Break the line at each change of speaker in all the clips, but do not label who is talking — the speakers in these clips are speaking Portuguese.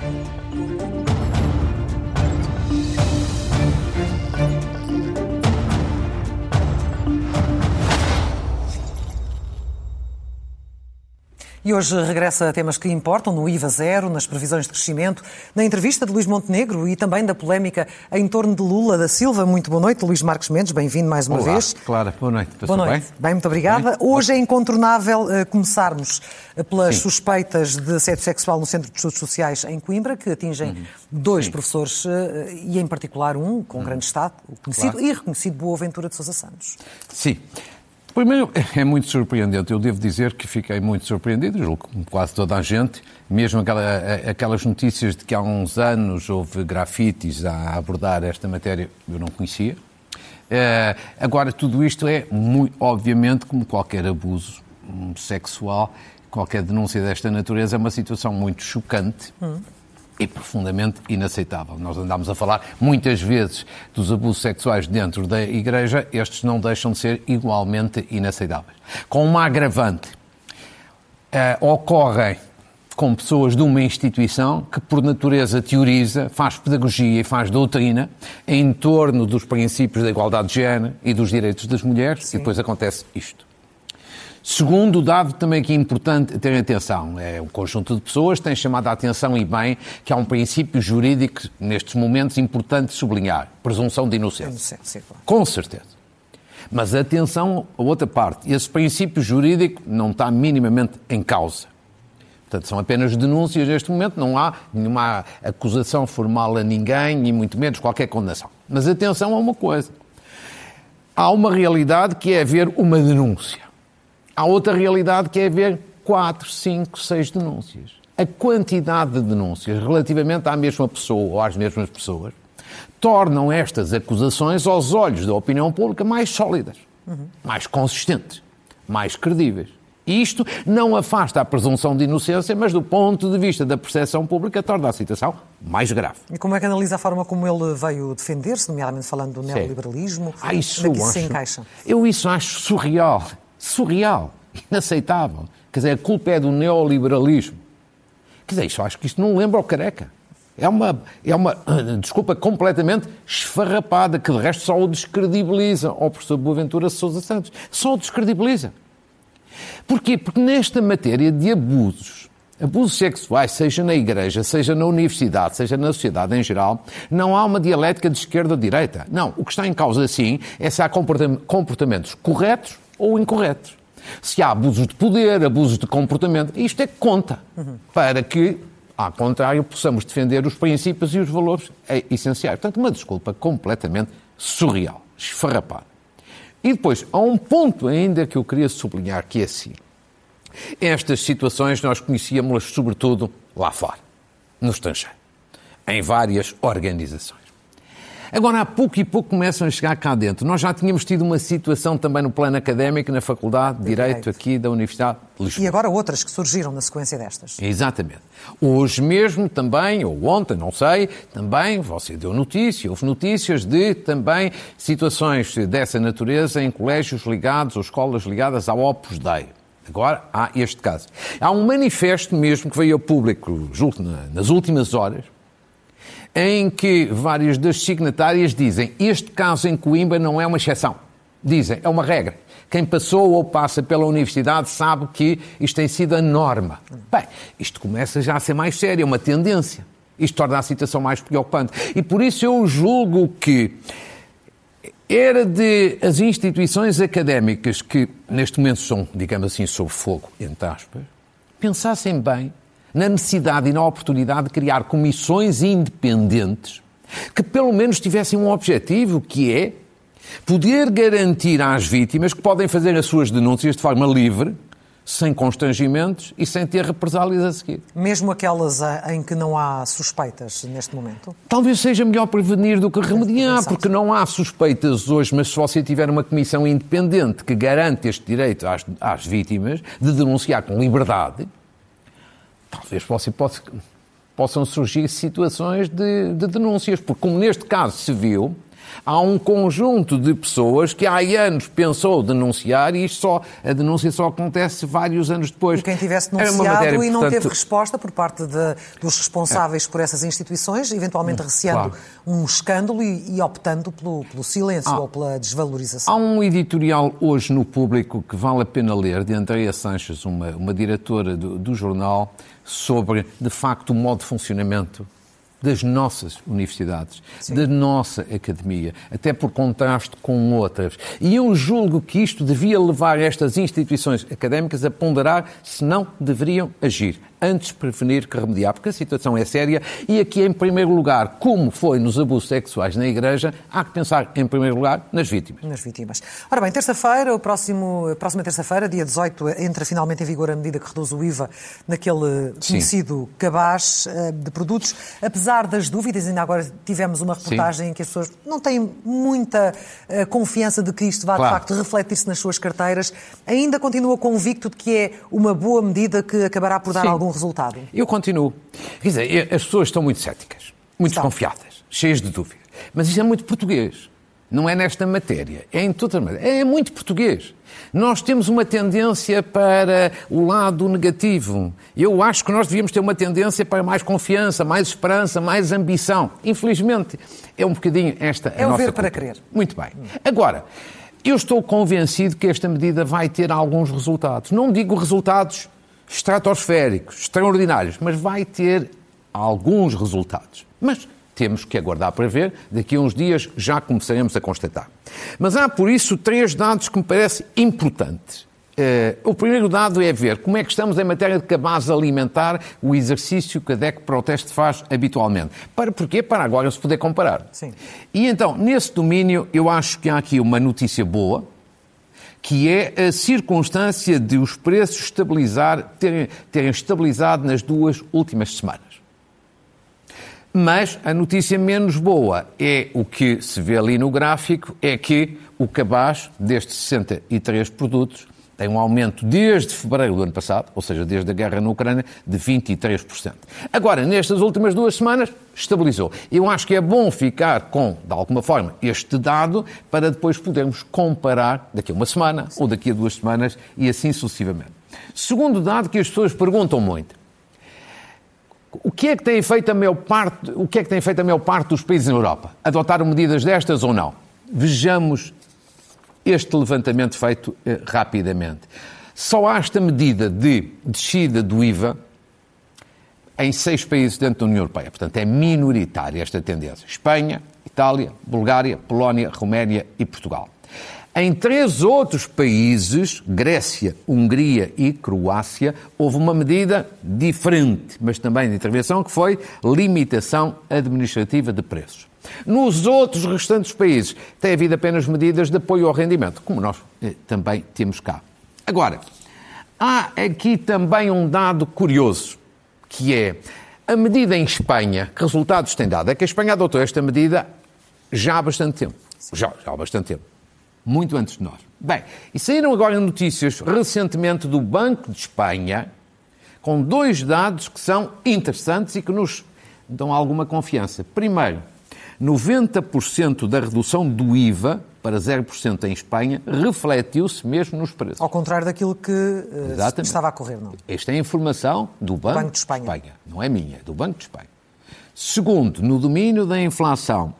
Música E hoje regressa a temas que importam no IVA zero, nas previsões de crescimento, na entrevista de Luís Montenegro e também da polémica em torno de Lula da Silva. Muito boa noite, Luís Marcos Mendes, bem-vindo mais uma
Olá,
vez.
Clara, boa noite.
Boa noite. Bem? bem, muito obrigada. Bem? Hoje é incontornável uh, começarmos uh, pelas Sim. suspeitas de assédio sexual no Centro de Estudos Sociais em Coimbra, que atingem uhum. dois Sim. professores uh, e, em particular, um com uhum. grande estado, o conhecido claro. e reconhecido Boaventura de Sousa Santos.
Sim. Primeiro, é muito surpreendente. Eu devo dizer que fiquei muito surpreendido, julgo como quase toda a gente, mesmo aquela, aquelas notícias de que há uns anos houve grafites a abordar esta matéria, eu não conhecia. Uh, agora, tudo isto é, muito, obviamente, como qualquer abuso sexual, qualquer denúncia desta natureza, é uma situação muito chocante. Hum e profundamente inaceitável. Nós andamos a falar muitas vezes dos abusos sexuais dentro da Igreja, estes não deixam de ser igualmente inaceitáveis. Com uma agravante, uh, ocorrem com pessoas de uma instituição que, por natureza, teoriza, faz pedagogia e faz doutrina em torno dos princípios da igualdade de género e dos direitos das mulheres, Sim. e depois acontece isto. Segundo dado também que é importante ter atenção, é um conjunto de pessoas que tem chamado a atenção e bem que há um princípio jurídico nestes momentos importante sublinhar, presunção de inocência. inocência claro. Com certeza. Mas atenção a outra parte, esse princípio jurídico não está minimamente em causa. Portanto, são apenas denúncias neste momento, não há nenhuma acusação formal a ninguém e muito menos qualquer condenação. Mas atenção a uma coisa. Há uma realidade que é haver uma denúncia. Há outra realidade que é haver 4, 5, 6 denúncias. A quantidade de denúncias relativamente à mesma pessoa ou às mesmas pessoas tornam estas acusações, aos olhos da opinião pública, mais sólidas, uhum. mais consistentes, mais credíveis. Isto não afasta a presunção de inocência, mas do ponto de vista da percepção pública torna a situação mais grave.
E como é que analisa a forma como ele veio defender-se, nomeadamente falando do neoliberalismo?
Ah, isso, se encaixa? Eu isso acho surreal surreal, inaceitável. Quer dizer, a culpa é do neoliberalismo. Quer dizer, isso, acho que isto não lembra o careca. É uma, é uma desculpa completamente esfarrapada, que de resto só o descredibiliza ao professor Boaventura Sousa Santos. Só o descredibiliza. Porquê? Porque nesta matéria de abusos, abusos sexuais, seja na igreja, seja na universidade, seja na sociedade em geral, não há uma dialética de esquerda ou direita. Não. O que está em causa, sim, é se há comportamentos corretos ou incorretos. Se há abusos de poder, abusos de comportamento, isto é que conta para que, ao contrário, possamos defender os princípios e os valores essenciais. Portanto, uma desculpa completamente surreal, esfarrapada. E depois, há um ponto ainda que eu queria sublinhar, que é assim. Estas situações nós conhecíamos-las sobretudo lá fora, no estrangeiro, em várias organizações. Agora, há pouco e pouco começam a chegar cá dentro. Nós já tínhamos tido uma situação também no plano académico, na Faculdade de Direito, Direito. aqui da Universidade de Lisboa.
E agora outras que surgiram na sequência destas.
Exatamente. Hoje mesmo também, ou ontem, não sei, também, você deu notícia, houve notícias de também situações dessa natureza em colégios ligados ou escolas ligadas ao Opus Dei. Agora há este caso. Há um manifesto mesmo que veio ao público, julgo, nas últimas horas, em que várias das signatárias dizem este caso em Coimbra não é uma exceção. Dizem, é uma regra. Quem passou ou passa pela universidade sabe que isto tem sido a norma. Bem, isto começa já a ser mais sério, é uma tendência. Isto torna a situação mais preocupante. E por isso eu julgo que era de as instituições académicas que neste momento são, digamos assim, sob fogo, entre aspas, pensassem bem na necessidade e na oportunidade de criar comissões independentes que pelo menos tivessem um objetivo, que é poder garantir às vítimas que podem fazer as suas denúncias de forma livre, sem constrangimentos e sem ter represálias a seguir.
Mesmo aquelas em que não há suspeitas neste momento?
Talvez seja melhor prevenir do que remediar, porque não há suspeitas hoje, mas se você tiver uma comissão independente que garante este direito às, às vítimas de denunciar com liberdade, talvez possa, possam surgir situações de, de denúncias, porque como neste caso se viu, Há um conjunto de pessoas que há anos pensou denunciar e isto só, a denúncia só acontece vários anos depois.
E quem tivesse denunciado matéria, e não portanto... teve resposta por parte de, dos responsáveis é. por essas instituições, eventualmente receando claro. um escândalo e, e optando pelo, pelo silêncio há, ou pela desvalorização.
Há um editorial hoje no público que vale a pena ler, de Andrea Sanches, uma, uma diretora do, do jornal, sobre, de facto, o modo de funcionamento das nossas universidades, Sim. da nossa academia, até por contraste com outras. E eu julgo que isto devia levar estas instituições académicas a ponderar se não deveriam agir antes prevenir que remediar, porque a situação é séria e aqui, em primeiro lugar, como foi nos abusos sexuais na Igreja, há que pensar, em primeiro lugar, nas vítimas.
Nas vítimas. Ora bem, terça-feira, próximo, próxima terça-feira, dia 18, entra finalmente em vigor a medida que reduz o IVA naquele Sim. conhecido cabaz eh, de produtos. Apesar das dúvidas, ainda agora tivemos uma reportagem Sim. em que as pessoas não têm muita uh, confiança de que isto vá, claro. de facto, refletir-se nas suas carteiras, ainda continua convicto de que é uma boa medida que acabará por dar Sim. algum resultado?
Eu continuo. Quer dizer, as pessoas estão muito céticas, muito desconfiadas, cheias de dúvidas. Mas isso é muito português. Não é nesta matéria, é em toda a matéria. É muito português. Nós temos uma tendência para o lado negativo. Eu acho que nós devíamos ter uma tendência para mais confiança, mais esperança, mais ambição. Infelizmente, é um bocadinho esta
é
a nossa
ver para crer.
Muito bem. Agora, eu estou convencido que esta medida vai ter alguns resultados. Não digo resultados estratosféricos, extraordinários, mas vai ter alguns resultados. Mas temos que aguardar para ver, daqui a uns dias já começaremos a constatar. Mas há, por isso, três dados que me parecem importantes. Uh, o primeiro dado é ver como é que estamos em matéria de cabaz alimentar, o exercício que a DEC Proteste faz habitualmente. Para porquê? Para agora se poder comparar.
Sim.
E então, nesse domínio, eu acho que há aqui uma notícia boa, que é a circunstância de os preços estabilizar, terem, terem estabilizado nas duas últimas semanas. Mas a notícia menos boa é o que se vê ali no gráfico, é que o cabaz destes 63 produtos tem um aumento desde fevereiro do ano passado, ou seja, desde a guerra na Ucrânia, de 23%. Agora, nestas últimas duas semanas, estabilizou. Eu acho que é bom ficar com, de alguma forma, este dado para depois podermos comparar daqui a uma semana ou daqui a duas semanas e assim sucessivamente. Segundo dado que as pessoas perguntam muito. O que é que tem feito a maior parte, o que é que tem feito a maior parte dos países na Europa? Adotaram medidas destas ou não? Vejamos este levantamento feito eh, rapidamente. Só há esta medida de descida do IVA em seis países dentro da União Europeia. Portanto, é minoritária esta tendência. Espanha, Itália, Bulgária, Polónia, Roménia e Portugal. Em três outros países, Grécia, Hungria e Croácia, houve uma medida diferente, mas também de intervenção, que foi limitação administrativa de preços. Nos outros restantes países tem havido apenas medidas de apoio ao rendimento, como nós eh, também temos cá. Agora, há aqui também um dado curioso, que é a medida em Espanha, que resultados tem dado? É que a Espanha adotou esta medida já há bastante tempo. Já, já há bastante tempo. Muito antes de nós. Bem, e saíram agora notícias recentemente do Banco de Espanha com dois dados que são interessantes e que nos dão alguma confiança. Primeiro, 90% da redução do IVA para 0% em Espanha refletiu-se mesmo nos preços.
Ao contrário daquilo que uh, estava a correr, não?
Esta é a informação do Banco, Banco de, Espanha. de Espanha. Não é minha, é do Banco de Espanha. Segundo, no domínio da inflação,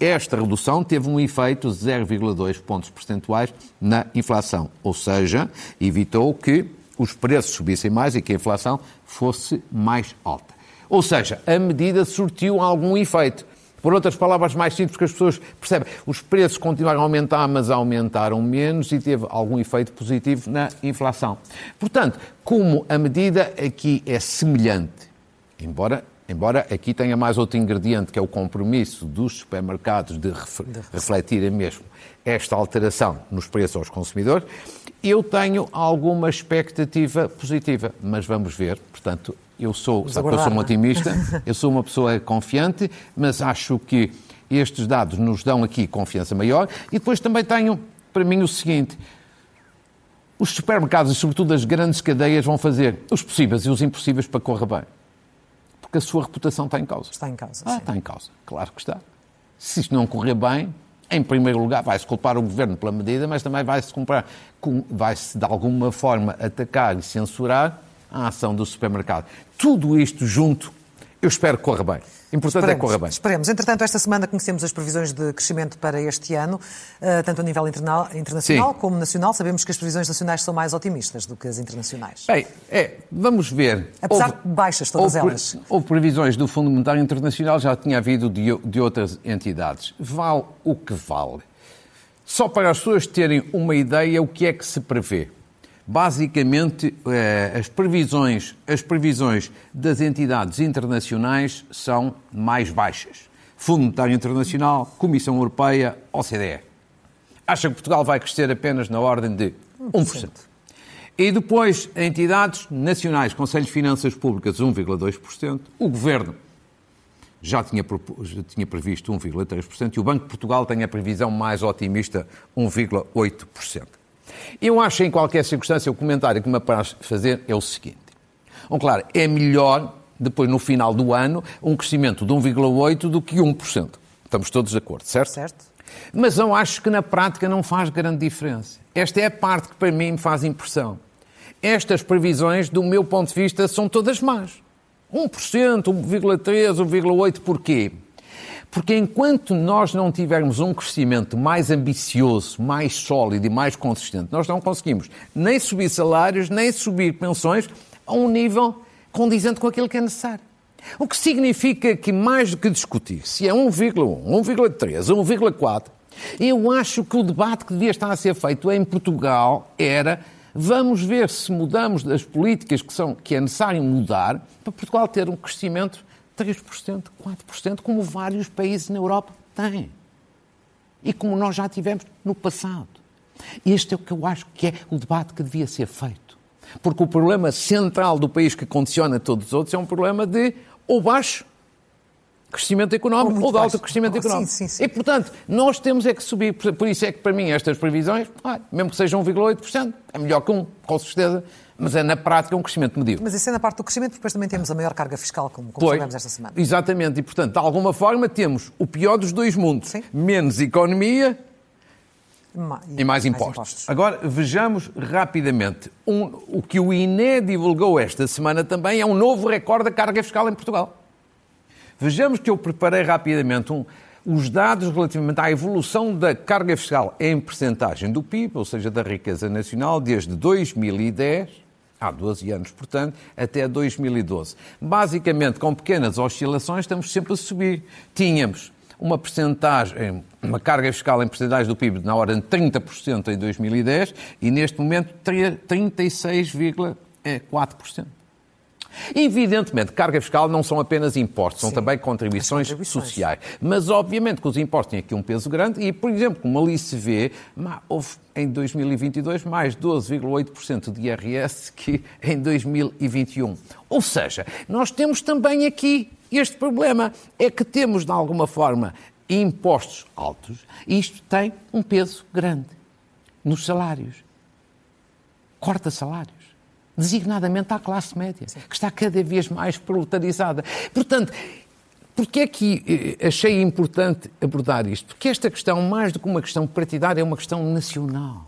esta redução teve um efeito de 0,2 pontos percentuais na inflação, ou seja, evitou que os preços subissem mais e que a inflação fosse mais alta. Ou seja, a medida surtiu algum efeito. Por outras palavras mais simples que as pessoas percebem, os preços continuaram a aumentar, mas aumentaram menos e teve algum efeito positivo na inflação. Portanto, como a medida aqui é semelhante, embora Embora aqui tenha mais outro ingrediente, que é o compromisso dos supermercados de refletirem mesmo esta alteração nos preços aos consumidores, eu tenho alguma expectativa positiva, mas vamos ver. Portanto, eu sou, sabe eu sou um otimista, eu sou uma pessoa confiante, mas acho que estes dados nos dão aqui confiança maior. E depois também tenho, para mim, o seguinte: os supermercados e, sobretudo, as grandes cadeias vão fazer os possíveis e os impossíveis para que corra bem. Porque a sua reputação está em causa.
Está em causa.
Ah, está em causa. Claro que está. Se isto não correr bem, em primeiro lugar, vai-se culpar o governo pela medida, mas também vai-se vai-se de alguma forma atacar e censurar a ação do supermercado. Tudo isto junto, eu espero que corra bem. Importante esperemos, é que corra bem.
Esperemos. Entretanto, esta semana conhecemos as previsões de crescimento para este ano, eh, tanto a nível internacional Sim. como nacional. Sabemos que as previsões nacionais são mais otimistas do que as internacionais.
Bem, é, vamos ver.
Apesar houve, de baixas todas
houve,
elas.
Houve previsões do Fundo Monetário Internacional, já tinha havido de, de outras entidades. Vale o que vale. Só para as pessoas terem uma ideia o que é que se prevê basicamente eh, as previsões, as previsões das entidades internacionais são mais baixas. Fundo Monetário Internacional, Comissão Europeia, OCDE. Acha que Portugal vai crescer apenas na ordem de 1%. E depois, entidades nacionais, Conselho de Finanças Públicas, 1,2%. O Governo já tinha, já tinha previsto 1,3% e o Banco de Portugal tem a previsão mais otimista, 1,8%. Eu acho, em qualquer circunstância, o comentário que me apraz fazer é o seguinte. Bom, claro, é melhor, depois, no final do ano, um crescimento de 1,8% do que 1%. Estamos todos de acordo, certo?
Certo.
Mas eu acho que na prática não faz grande diferença. Esta é a parte que para mim me faz impressão. Estas previsões, do meu ponto de vista, são todas más. 1%, 1,3%, 1,8%, porquê? Porque enquanto nós não tivermos um crescimento mais ambicioso, mais sólido e mais consistente, nós não conseguimos nem subir salários, nem subir pensões a um nível condizente com aquilo que é necessário. O que significa que, mais do que discutir se é 1,1, 1,3, 1,4, eu acho que o debate que devia estar a ser feito em Portugal era vamos ver se mudamos as políticas que, são, que é necessário mudar para Portugal ter um crescimento 3%, 4%, como vários países na Europa têm. E como nós já tivemos no passado. Este é o que eu acho que é o debate que devia ser feito. Porque o problema central do país que condiciona todos os outros é um problema de ou baixo crescimento económico ou, ou de alto crescimento oh, económico. Sim, sim, sim. E, portanto, nós temos é que subir. Por isso é que, para mim, estas previsões, ah, mesmo que sejam 1,8%, é melhor que um, com certeza, mas é na prática um crescimento medíocre.
Mas isso é na parte do crescimento, porque depois também temos a maior carga fiscal, como, como sabemos esta semana.
Exatamente, e portanto, de alguma forma, temos o pior dos dois mundos: Sim. menos economia e, e mais, impostos. mais, impostos. Agora, vejamos rapidamente. Um, o que o INE divulgou esta semana também é um novo recorde da carga fiscal em Portugal. Vejamos que eu preparei rapidamente um, os dados relativamente à evolução da carga fiscal em percentagem do PIB, ou seja, da riqueza nacional, desde 2010 há 12 anos, portanto, até 2012. Basicamente, com pequenas oscilações, estamos sempre a subir. Tínhamos uma percentagem, uma carga fiscal em percentagem do PIB na ordem de 30% em 2010 e neste momento 36,4%. Evidentemente, carga fiscal não são apenas impostos, são Sim, também contribuições, contribuições, sociais. Mas, obviamente, que os impostos têm aqui um peso grande e, por exemplo, como ali se vê, houve em 2022 mais 12,8% de IRS que em 2021. Ou seja, nós temos também aqui este problema, é que temos, de alguma forma, impostos altos e isto tem um peso grande nos salários. Corta salários designadamente à classe média, Sim. que está cada vez mais proletarizada. Portanto, Porquê é que eh, achei importante abordar isto? Porque esta questão, mais do que uma questão partidária, é uma questão nacional.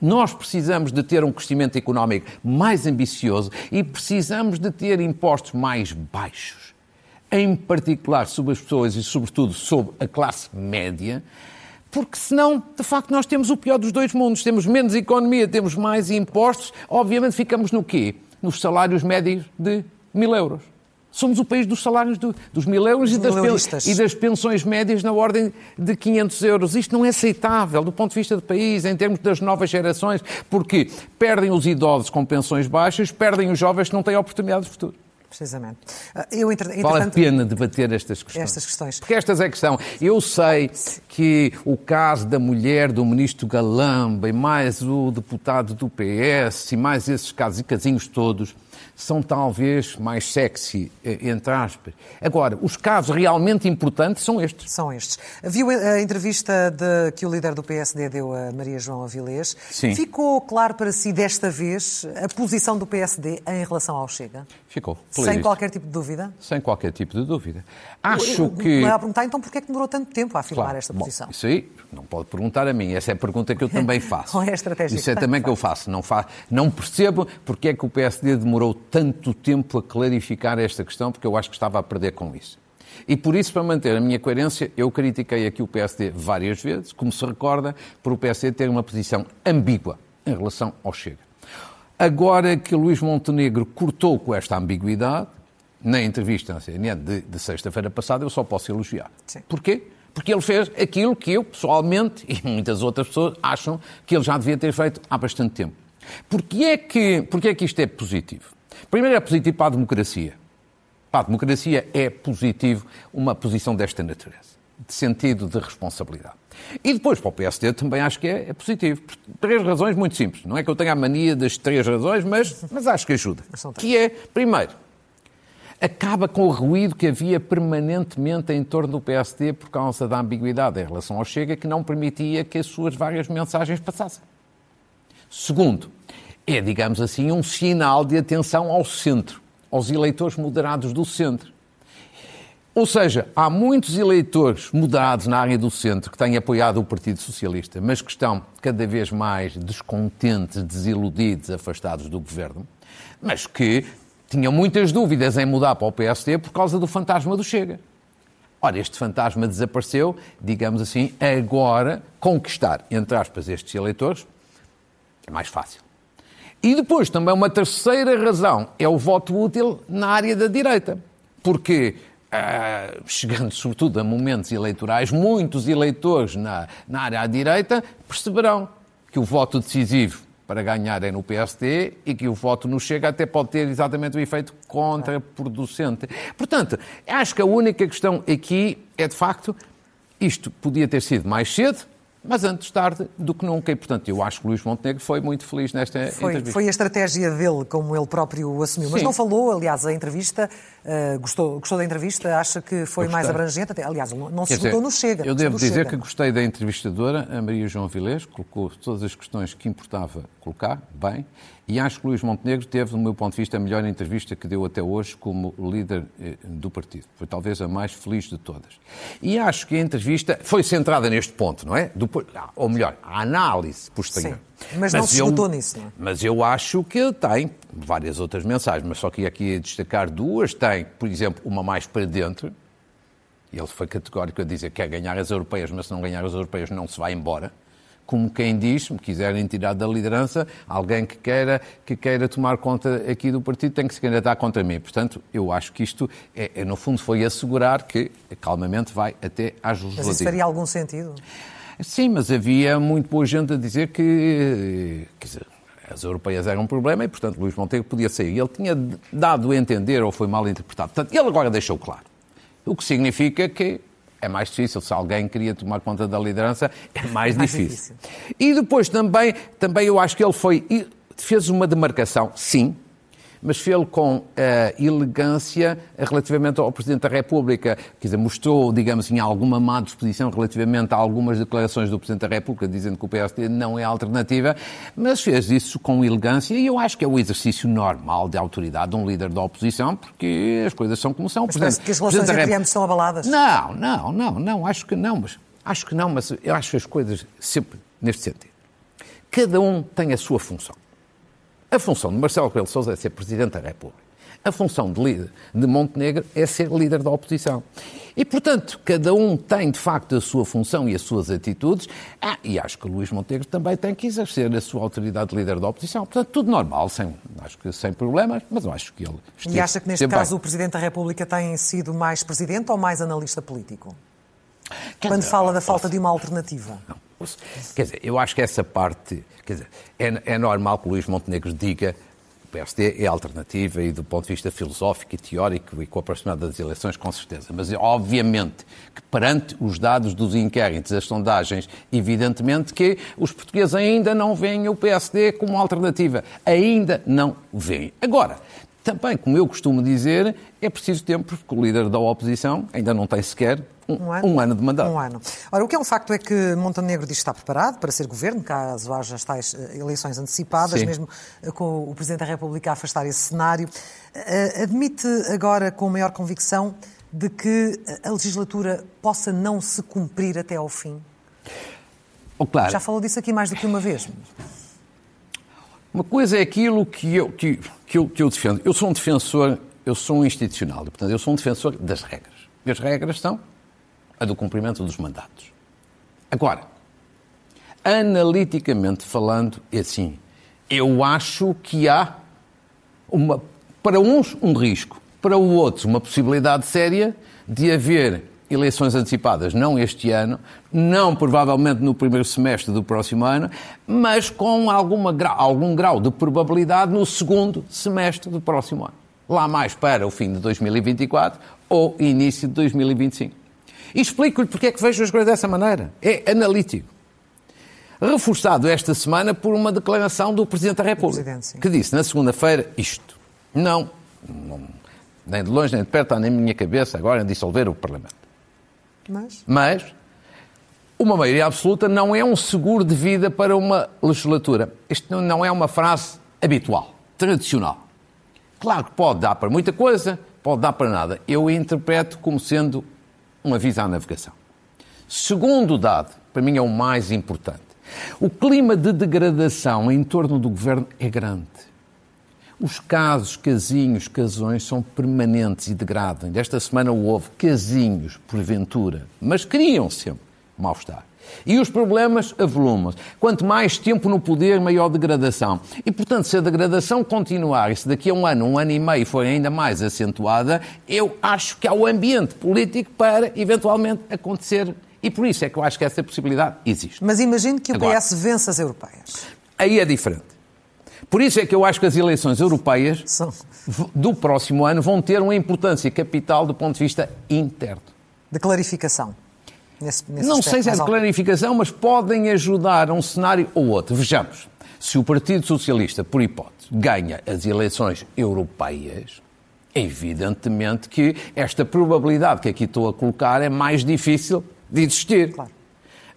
Nós precisamos de ter um crescimento económico mais ambicioso e precisamos de ter impostos mais baixos, em particular sobre as pessoas e, sobretudo, sobre a classe média, porque senão, de facto, nós temos o pior dos dois mundos. Temos menos economia, temos mais impostos. Obviamente ficamos no quê? Nos salários médios de mil euros. Somos o país dos salários do, dos mil euros e das, e das, pensões médias na ordem de 500 euros. Isto não é aceitável do ponto de vista do país, em termos das novas gerações, porque perdem os idosos com pensões baixas, perdem os jovens que não têm oportunidade de futuro.
Precisamente. Ah, eu,
entre, vale a pena debater estas questões.
Estas questões.
Porque estas é que são. Eu sei que o caso da mulher do ministro Galamba e mais o deputado do PS e mais esses casos e casinhos todos são talvez mais sexy, eh, entre aspas. Agora, os casos realmente importantes são estes.
São estes. Viu a entrevista de, que o líder do PSD deu a Maria João Avilés?
Sim.
Ficou claro para si, desta vez, a posição do PSD em relação ao Chega?
Ficou.
Sem qualquer tipo de dúvida?
Sem qualquer tipo de dúvida. Acho que...
Não é a perguntar então porquê é que demorou tanto tempo a afirmar
claro,
esta posição.
Bom, isso aí não pode perguntar a mim, essa é a pergunta que eu também faço.
Qual é a estratégia
Isso é também que eu faço. Não, fa... não percebo porque é que o PSD demorou tanto tempo a clarificar esta questão, porque eu acho que estava a perder com isso. E por isso, para manter a minha coerência, eu critiquei aqui o PSD várias vezes, como se recorda, por o PSD ter uma posição ambígua em relação ao Chega. Agora que Luís Montenegro cortou com esta ambiguidade, na entrevista na CNN de, de sexta-feira passada, eu só posso elogiar.
Sim.
Porquê? Porque ele fez aquilo que eu, pessoalmente, e muitas outras pessoas acham que ele já devia ter feito há bastante tempo. Porquê é que, porquê é que isto é positivo? Primeiro é positivo para a democracia. Para a democracia é positivo uma posição desta natureza, de sentido de responsabilidade. E depois, para o PSD, também acho que é, é, positivo. Por três razões muito simples. Não é que eu tenha a mania das três razões, mas, mas acho que ajuda. Que é, primeiro, acaba com o ruído que havia permanentemente em torno do PSD por causa da ambiguidade em relação ao Chega, que não permitia que as suas várias mensagens passassem. Segundo, é, digamos assim, um sinal de atenção ao centro, aos eleitores moderados do centro. Ou seja, há muitos eleitores moderados na área do centro que têm apoiado o Partido Socialista, mas que estão cada vez mais descontentes, desiludidos, afastados do governo, mas que tinham muitas dúvidas em mudar para o PSD por causa do fantasma do Chega. Ora, este fantasma desapareceu, digamos assim, agora conquistar, entre aspas, estes eleitores é mais fácil. E depois também uma terceira razão é o voto útil na área da direita. Porque, uh, chegando sobretudo a momentos eleitorais, muitos eleitores na, na área à direita perceberão que o voto decisivo para ganhar é no PSD e que o voto no Chega até pode ter exatamente o efeito contraproducente. Portanto, acho que a única questão aqui é, de facto, isto podia ter sido mais cedo, mas antes tarde do que nunca. E, portanto, eu acho que Luís Montenegro foi muito feliz nesta
foi,
entrevista.
Foi a estratégia dele, como ele próprio assumiu. Mas
Sim.
não falou, aliás, a entrevista, uh, gostou, gostou da entrevista, acha que foi mais abrangente. Até, aliás, não, se esgotou no Chega.
Eu devo dizer
Chega.
que gostei da entrevistadora, a Maria João Vilés, colocou todas as questões que importava colocar, bem, e acho que Luís Montenegro teve, do meu ponto de vista, a melhor entrevista que deu até hoje como líder eh, do partido. Foi talvez a mais feliz de todas. E acho que a entrevista foi centrada neste ponto, não é? Do, ou melhor, a análise posterior.
Sim, mas não se esgotou nisso, não é?
Mas eu acho que tem várias outras mensagens, mas só que aqui a destacar duas. Tem, por exemplo, uma mais para dentro, ele foi categórico a dizer que quer ganhar as europeias, mas se não ganhar as europeias não se vai embora. Como quem diz, se me quiserem tirar da liderança, alguém que queira, que queira tomar conta aqui do partido tem que se candidatar contra mim. Portanto, eu acho que isto, é, é, no fundo, foi assegurar que calmamente vai até às
Mas
legislativas.
isso faria algum sentido?
Sim, mas havia muito boa gente a dizer que, dizer, as europeias eram um problema e, portanto, Luís Montenegro podia sair. Ele tinha dado a entender ou foi mal interpretado. Portanto, ele agora deixou claro. O que significa que é mais difícil. Se alguém queria tomar conta da liderança, é mais,
mais
difícil.
difícil.
E depois também, também eu acho que ele foi, fez uma demarcação, sim, mas fez-lo com uh, elegância relativamente ao Presidente da República. Quer dizer, mostrou, digamos assim, alguma má disposição relativamente a algumas declarações do Presidente da República, dizendo que o PSD não é alternativa, mas fez isso com elegância e eu acho que é o exercício normal de autoridade de um líder da oposição, porque as coisas são como são.
Mas parece que as relações entre ambos estão abaladas.
Não, não, não, não, acho que não, mas acho que não, mas eu acho as coisas sempre neste sentido. Cada um tem a sua função. A função de Marcelo Rebelo de Sousa é ser Presidente da República. A função de líder de Montenegro é ser líder da oposição. E, portanto, cada um tem, de facto, a sua função e as suas atitudes. Ah, e acho que Luís Montenegro também tem que exercer a sua autoridade de líder da oposição. Portanto, tudo normal, sem, acho que sem problemas, mas eu acho que ele...
E acha que, neste caso, bem. o Presidente da República tem sido mais Presidente ou mais analista político? Quer Quando dizer, fala da falta posso... de uma alternativa.
Não. Quer dizer, eu acho que essa parte, quer dizer, é, é normal que o Luís Montenegro diga o PSD é alternativa e do ponto de vista filosófico e teórico e com a proximidade das eleições, com certeza. Mas, obviamente, que perante os dados dos inquéritos, as sondagens, evidentemente que os portugueses ainda não veem o PSD como alternativa. Ainda não veem. Agora, também, como eu costumo dizer, é preciso tempo, porque o líder da oposição ainda não tem sequer um, ano? um ano de mandato.
Um ano. Ora, o que é um facto é que Montenegro diz que está preparado para ser governo, caso haja as tais eh, eleições antecipadas, Sim. mesmo eh, com o Presidente da República a afastar esse cenário. Eh, admite agora com maior convicção de que a legislatura possa não se cumprir até ao fim?
Oh, claro.
Já falou disso aqui mais do que uma vez.
Uma coisa é aquilo que eu, que, que, eu, que eu defendo. Eu sou um defensor, eu sou um institucional, e, portanto, eu sou um defensor das regras. E as regras são a do cumprimento dos mandatos. Agora, analiticamente falando, é assim, eu acho que há uma, para uns um risco, para os outros uma possibilidade séria de haver eleições antecipadas, não este ano, não provavelmente no primeiro semestre do próximo ano, mas com alguma, algum grau de probabilidade no segundo semestre do próximo ano. Lá mais para o fim de 2024 ou início de 2025. E explico-lhe porque é que vejo as coisas dessa maneira. É analítico. Reforçado esta semana por uma declaração do Presidente da República, que disse na segunda-feira isto. Não, não, nem de longe nem de perto está na minha cabeça agora em dissolver o Parlamento.
Mas?
Mas uma maioria absoluta não é um seguro de vida para uma legislatura. Isto não é uma frase habitual, tradicional. Claro que pode dar para muita coisa, pode dar para nada. Eu interpreto como sendo um aviso à navegação. Segundo dado, para mim é o mais importante. O clima de degradação em torno do governo é grande. Os casos, casinhos, casões são permanentes e degradam. Esta semana houve casinhos, porventura, mas criam sempre mal-estar. E os problemas avolumam-se. Quanto mais tempo no poder, maior degradação. E, portanto, se a degradação continuar e se daqui a um ano, um ano e meio for ainda mais acentuada, eu acho que há o ambiente político para, eventualmente, acontecer. E por isso é que eu acho que essa possibilidade existe.
Mas imagine que o Agora, PS vence as europeias.
Aí é diferente. Por isso é que eu acho que as eleições europeias São. do próximo ano vão ter uma importância capital do ponto de vista interno.
De clarificação. Nesse, nesse
não sei se é de clarificação, mas podem ajudar a um cenário ou outro. Vejamos, se o Partido Socialista, por hipótese, ganha as eleições europeias, evidentemente que esta probabilidade que aqui estou a colocar é mais difícil de existir. Claro.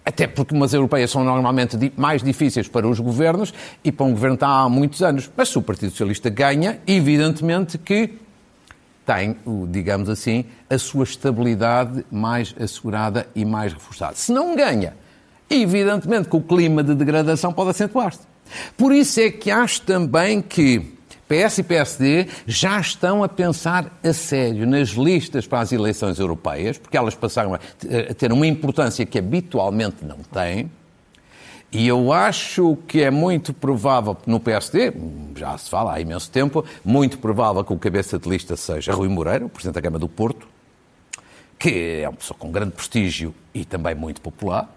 Até porque umas europeias são normalmente mais difíceis para os governos e para um governo está há muitos anos. Mas se o Partido Socialista ganha, evidentemente que tem, digamos assim, a sua estabilidade mais assegurada e mais reforçada. Se não ganha, evidentemente que o clima de degradação pode acentuar-se. Por isso é que acho também que PS e PSD já estão a pensar a sério nas listas para as eleições europeias, porque elas passaram a ter uma importância que habitualmente não têm. E eu acho que é muito provável, no PSD, já se fala há imenso tempo, muito provável que o cabeça de lista seja Rui Moreira, o Presidente da Câmara do Porto, que é uma pessoa com grande prestígio e também muito popular.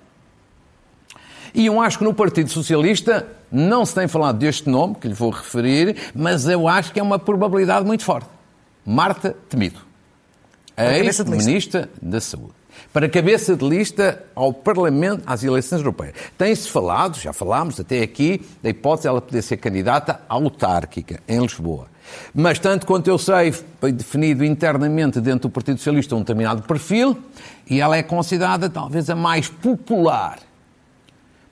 E eu acho que no Partido Socialista não se tem falado deste nome, que lhe vou referir, mas eu acho que é uma probabilidade muito forte. Marta Temido, ex-ministra da Saúde para cabeça de lista ao Parlamento, às eleições europeias. Tem-se falado, já falámos até aqui, da hipótese de ela poder ser candidata autárquica em Lisboa. Mas, tanto quanto eu sei, foi definido internamente dentro do Partido Socialista um determinado perfil e ela é considerada talvez a mais popular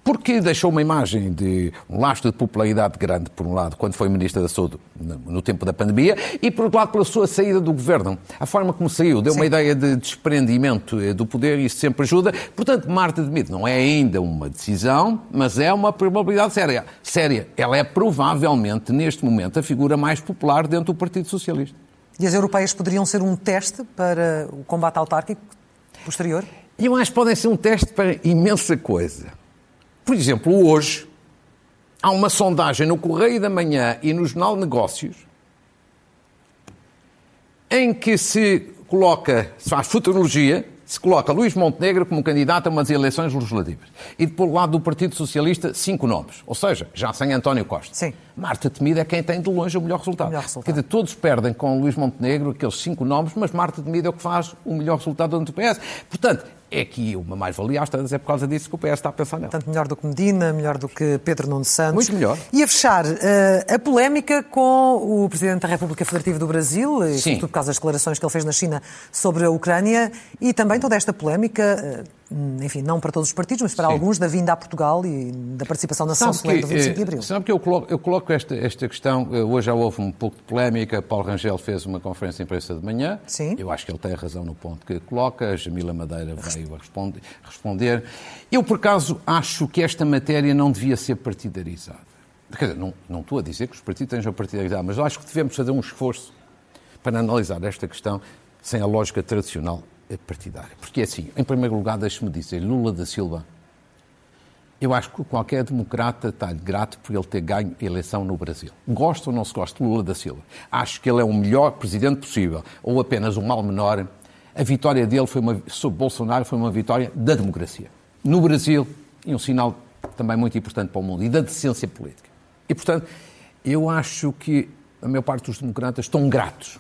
porque deixou uma imagem de um lastro de popularidade grande, por um lado, quando foi Ministra da Saúde no tempo da pandemia, e por outro lado, pela sua saída do governo. A forma como saiu deu Sim. uma ideia de desprendimento eh, do poder e isso sempre ajuda. Portanto, Marta de Mito não é ainda uma decisão, mas é uma probabilidade séria. Séria. Ela é provavelmente, neste momento, a figura mais popular dentro do Partido Socialista.
E as europeias poderiam ser um teste para o combate autárquico posterior?
Eu acho que podem ser um teste para imensa coisa. Por exemplo, hoje há uma sondagem no Correio da Manhã e no Jornal Negócios em que se coloca, se faz futurologia, se coloca Luís Montenegro como candidato a umas eleições legislativas. E, por lado do Partido Socialista, cinco nomes. Ou seja, já sem António Costa.
Sim.
Marta Temido é quem tem de longe o melhor resultado. O melhor resultado. Quer dizer, todos perdem com Luís Montenegro, aqueles cinco nomes, mas Marta Temido é o que faz o melhor resultado dentro do PS. Portanto, é que uma mais-valia às tantas é por causa disso que o PS está a pensar nela.
Portanto, melhor do que Medina, melhor do que Pedro Nuno Santos.
Muito melhor.
E a fechar, uh, a polémica com o Presidente da República Federativa do Brasil, e sobretudo por causa das declarações que ele fez na China sobre a Ucrânia, e também toda esta polémica, uh, enfim, não para todos os partidos, mas para Sim. alguns, da vinda a Portugal e da participação na sessão solene do 25 de eh, Abril.
Sabe que eu coloco, eu coloco esta, esta questão, hoje já houve um pouco de polémica, Paulo Rangel fez uma conferência de imprensa de manhã,
Sim.
eu acho que ele tem razão no ponto que coloca, Jamila Madeira veio a responder responder. Eu, por acaso, acho que esta matéria não devia ser partidarizada. Quer dizer, não, não estou a dizer que os partidos tenham partidarizado, mas acho que devemos fazer um esforço para analisar esta questão sem a lógica tradicional partidária. Porque é assim, em primeiro lugar, deixe-me dizer, Lula da Silva, eu acho que qualquer democrata está grato por ele ter ganho a eleição no Brasil. Gosta ou não se gosta de Lula da Silva? Acho que ele é o melhor presidente possível, ou apenas um mal menor a vitória dele foi uma, sobre Bolsonaro foi uma vitória da democracia. No Brasil, e um sinal também muito importante para o mundo, e da decência política. E, portanto, eu acho que a maior parte dos democratas estão gratos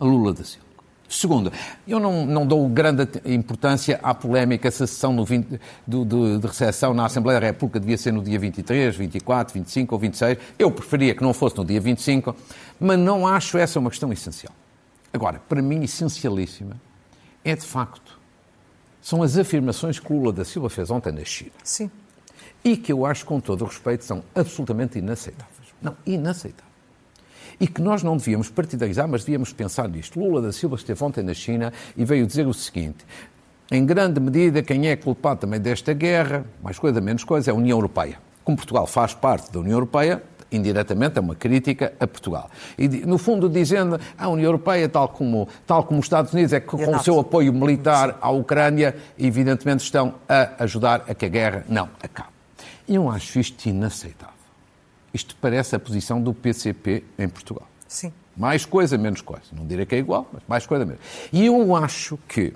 a Lula da Silva. Segundo, eu não, não, dou grande importância à polémica se a sessão 20, do, do, de recepção na Assembleia da República devia ser no dia 23, 24, 25 ou 26. Eu preferia que não fosse no dia 25, mas não acho essa uma questão essencial. Agora, para mim, essencialíssima é de facto. São as afirmações que Lula da Silva fez ontem na China.
Sim.
E que eu acho, com todo o respeito, são absolutamente inaceitáveis. Não, inaceitáveis. E que nós não devíamos partidarizar, mas devíamos pensar nisto. Lula da Silva esteve ontem na China e veio dizer o seguinte: em grande medida, quem é culpado também desta guerra, mais coisa, menos coisa, é a União Europeia. Como Portugal faz parte da União Europeia, indiretamente, é uma crítica a Portugal. E, no fundo, dizendo a União Europeia, tal como, tal como os Estados Unidos, é que com o seu apoio militar à Ucrânia, evidentemente estão a ajudar a que a guerra não acabe. Eu acho isto inaceitável. Isto parece a posição do PCP em Portugal.
Sim.
Mais coisa, menos coisa. Não direi que é igual, mas mais coisa, menos. E eu acho que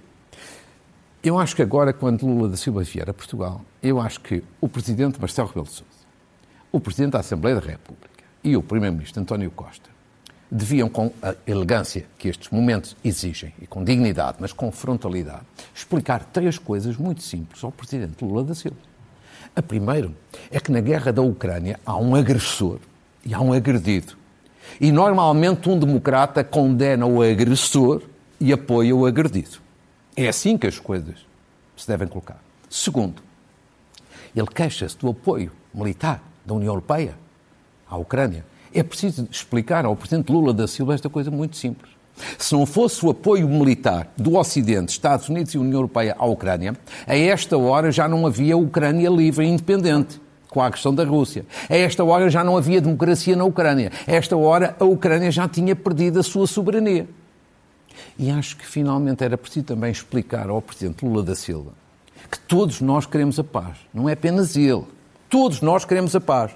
eu acho que agora, quando Lula da Silva vier a Portugal, eu acho que o presidente Marcelo Rebelo de Sousa o Presidente da Assembleia da República e o Primeiro-Ministro António Costa deviam, com a elegância que estes momentos exigem, e com dignidade, mas com frontalidade, explicar três coisas muito simples ao Presidente Lula da Silva. A primeira é que na guerra da Ucrânia há um agressor e há um agredido. E normalmente um democrata condena o agressor e apoia o agredido. É assim que as coisas se devem colocar. Segundo, ele queixa-se do apoio militar da União Europeia à Ucrânia. É preciso explicar ao Presidente Lula da Silva esta coisa muito simples. Se não fosse o apoio militar do Ocidente, Estados Unidos e União Europeia à Ucrânia, a esta hora já não havia Ucrânia livre e independente com a agressão da Rússia. A esta hora já não havia democracia na Ucrânia. A esta hora a Ucrânia já tinha perdido a sua soberania. E acho que finalmente era preciso também explicar ao Presidente Lula da Silva que todos nós queremos a paz. Não é apenas ele. Todos nós queremos a paz.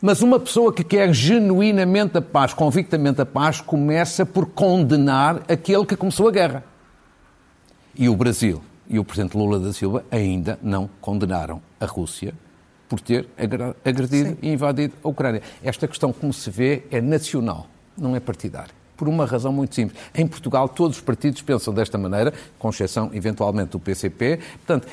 Mas uma pessoa que quer genuinamente a paz, convictamente a paz, começa por condenar aquele que começou a guerra. E o Brasil e o Presidente Lula da Silva ainda não condenaram a Rússia por ter agredido Sim. e invadido a Ucrânia. Esta questão, como se vê, é nacional, não é partidária. Por uma razão muito simples. Em Portugal, todos os partidos pensam desta maneira, com exceção, eventualmente, do PCP. Portanto,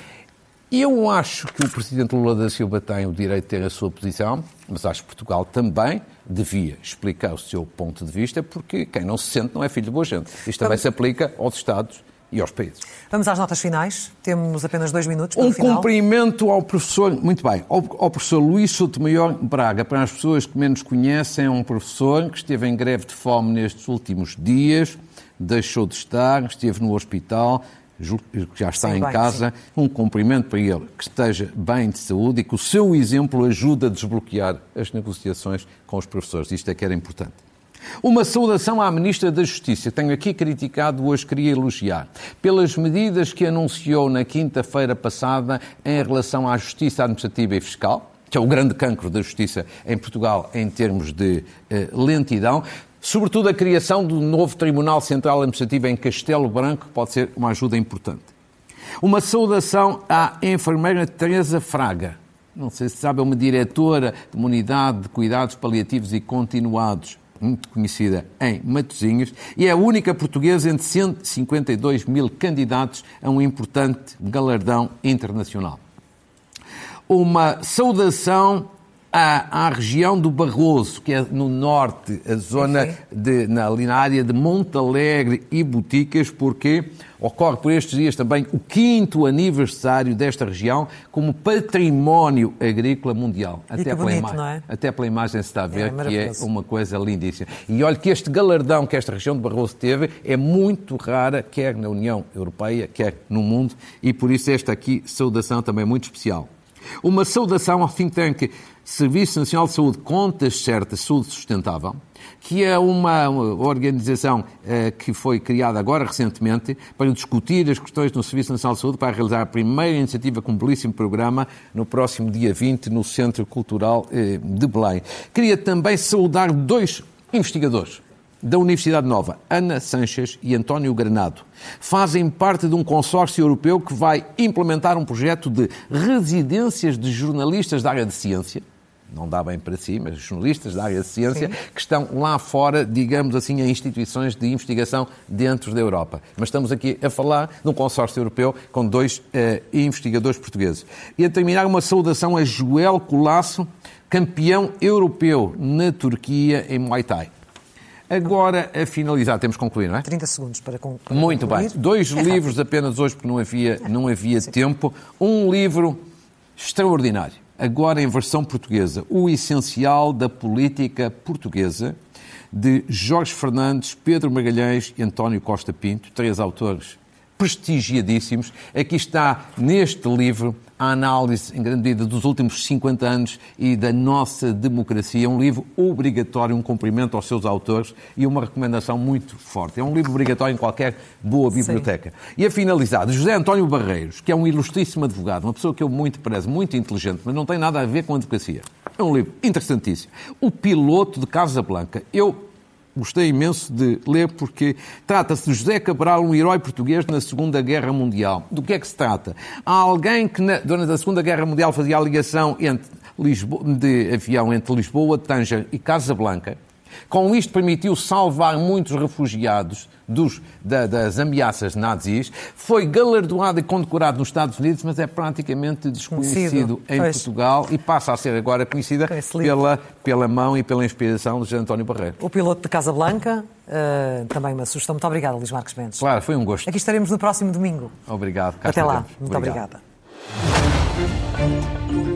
eu acho que o Presidente Lula da Silva tem o direito de ter a sua posição, mas acho que Portugal também devia explicar o seu ponto de vista, porque quem não se sente não é filho de boa gente. Isto também se aplica aos Estados e aos países.
Vamos às notas finais. Temos apenas dois minutos
para
Um
final. cumprimento ao professor, muito bem, ao, ao professor Luís Sotomayor Braga. Para as pessoas que menos conhecem, é um professor que esteve em greve de fome nestes últimos dias, deixou de estar, esteve no hospital, que já está sim, em bem, casa, sim. um cumprimento para ele, que esteja bem de saúde e que o seu exemplo ajude a desbloquear as negociações com os professores. Isto é que era importante. Uma saudação à Ministra da Justiça. Tenho aqui criticado, hoje queria elogiar, pelas medidas que anunciou na quinta-feira passada em relação à Justiça Administrativa e Fiscal, que é o grande cancro da Justiça em Portugal em termos de eh, lentidão sobretudo a criação do novo Tribunal Central Administrativo em Castelo Branco, pode ser uma ajuda importante. Uma saudação à enfermeira Teresa Fraga, não sei se sabe, é uma diretora de uma unidade de cuidados paliativos e continuados, muito conhecida em Matosinhos, e é a única portuguesa entre 152 mil candidatos a um importante galardão internacional. Uma saudação à, à, região do Barroso, que é no norte, a zona de, na, ali na área de Montalegre e Boticas, porque ocorre por estes dias também o quinto aniversário desta região como património agrícola mundial.
Até, pela, bonito, ima é?
até pela imagem se está a ver é, que é uma coisa lindíssima. E olha que este galardão que esta região de Barroso teve é muito rara, quer na União Europeia, quer no mundo, e por isso esta aqui saudação também muito especial. Uma saudação ao think tank Serviço Nacional de Saúde Contas Certas, Saúde Sustentável, que é uma organização eh, que foi criada agora recentemente para discutir as questões no Serviço Nacional de Saúde para realizar a primeira iniciativa com um belíssimo programa no próximo dia 20 no Centro Cultural eh, de Belém. Queria também saudar dois investigadores da Universidade Nova, Ana Sanches e António Granado, fazem parte de um consórcio europeu que vai implementar um projeto de residências de jornalistas da área de ciência, não dá bem para si, mas jornalistas da área de ciência, Sim. que estão lá fora, digamos assim, em instituições de investigação dentro da Europa. Mas estamos aqui a falar de um consórcio europeu com dois eh, investigadores portugueses. E a terminar, uma saudação a Joel Colasso, campeão europeu na Turquia em Muay Thai. Agora, a finalizar, temos que concluir, não é?
30 segundos para, concluir.
Muito bem. Dois é livros apenas hoje, porque não havia, não havia tempo. Um livro extraordinário, agora em versão portuguesa, O Essencial da Política Portuguesa, de Jorge Fernandes, Pedro Magalhães e António Costa Pinto, três autores prestigiadíssimos. Aqui está, neste livro, a análise, em grande medida, dos últimos 50 anos e da nossa democracia. É um livro obrigatório, um cumprimento aos seus autores e uma recomendação muito forte. É um livro obrigatório em qualquer boa biblioteca. Sim. E a finalizar, José António Barreiros, que é um ilustríssimo advogado, uma pessoa que eu muito prezo, muito inteligente, mas não tem nada a ver com a advocacia. É um livro interessantíssimo. O Piloto de Casablanca. Eu gostei imenso de ler porque trata-se de José Cabral, um herói português na Segunda Guerra Mundial. Do que é que se trata? Há alguém que na, durante a Segunda Guerra Mundial fazia a ligação entre Lisboa, de avião entre Lisboa, Tanger e Casablanca com isto permitiu salvar muitos refugiados dos, da, das ameaças nazis. Foi galardoado e condecorado nos Estados Unidos, mas é praticamente desconhecido em pois. Portugal e passa a ser agora conhecida pela, pela mão e pela inspiração de José António Barreiro.
O piloto de Casa Blanca, uh, também uma sugestão. Muito obrigada, Luís Marcos Mendes.
Claro, foi um gosto.
Aqui estaremos no próximo domingo.
Obrigado.
Até lá. Muito Obrigado. obrigada.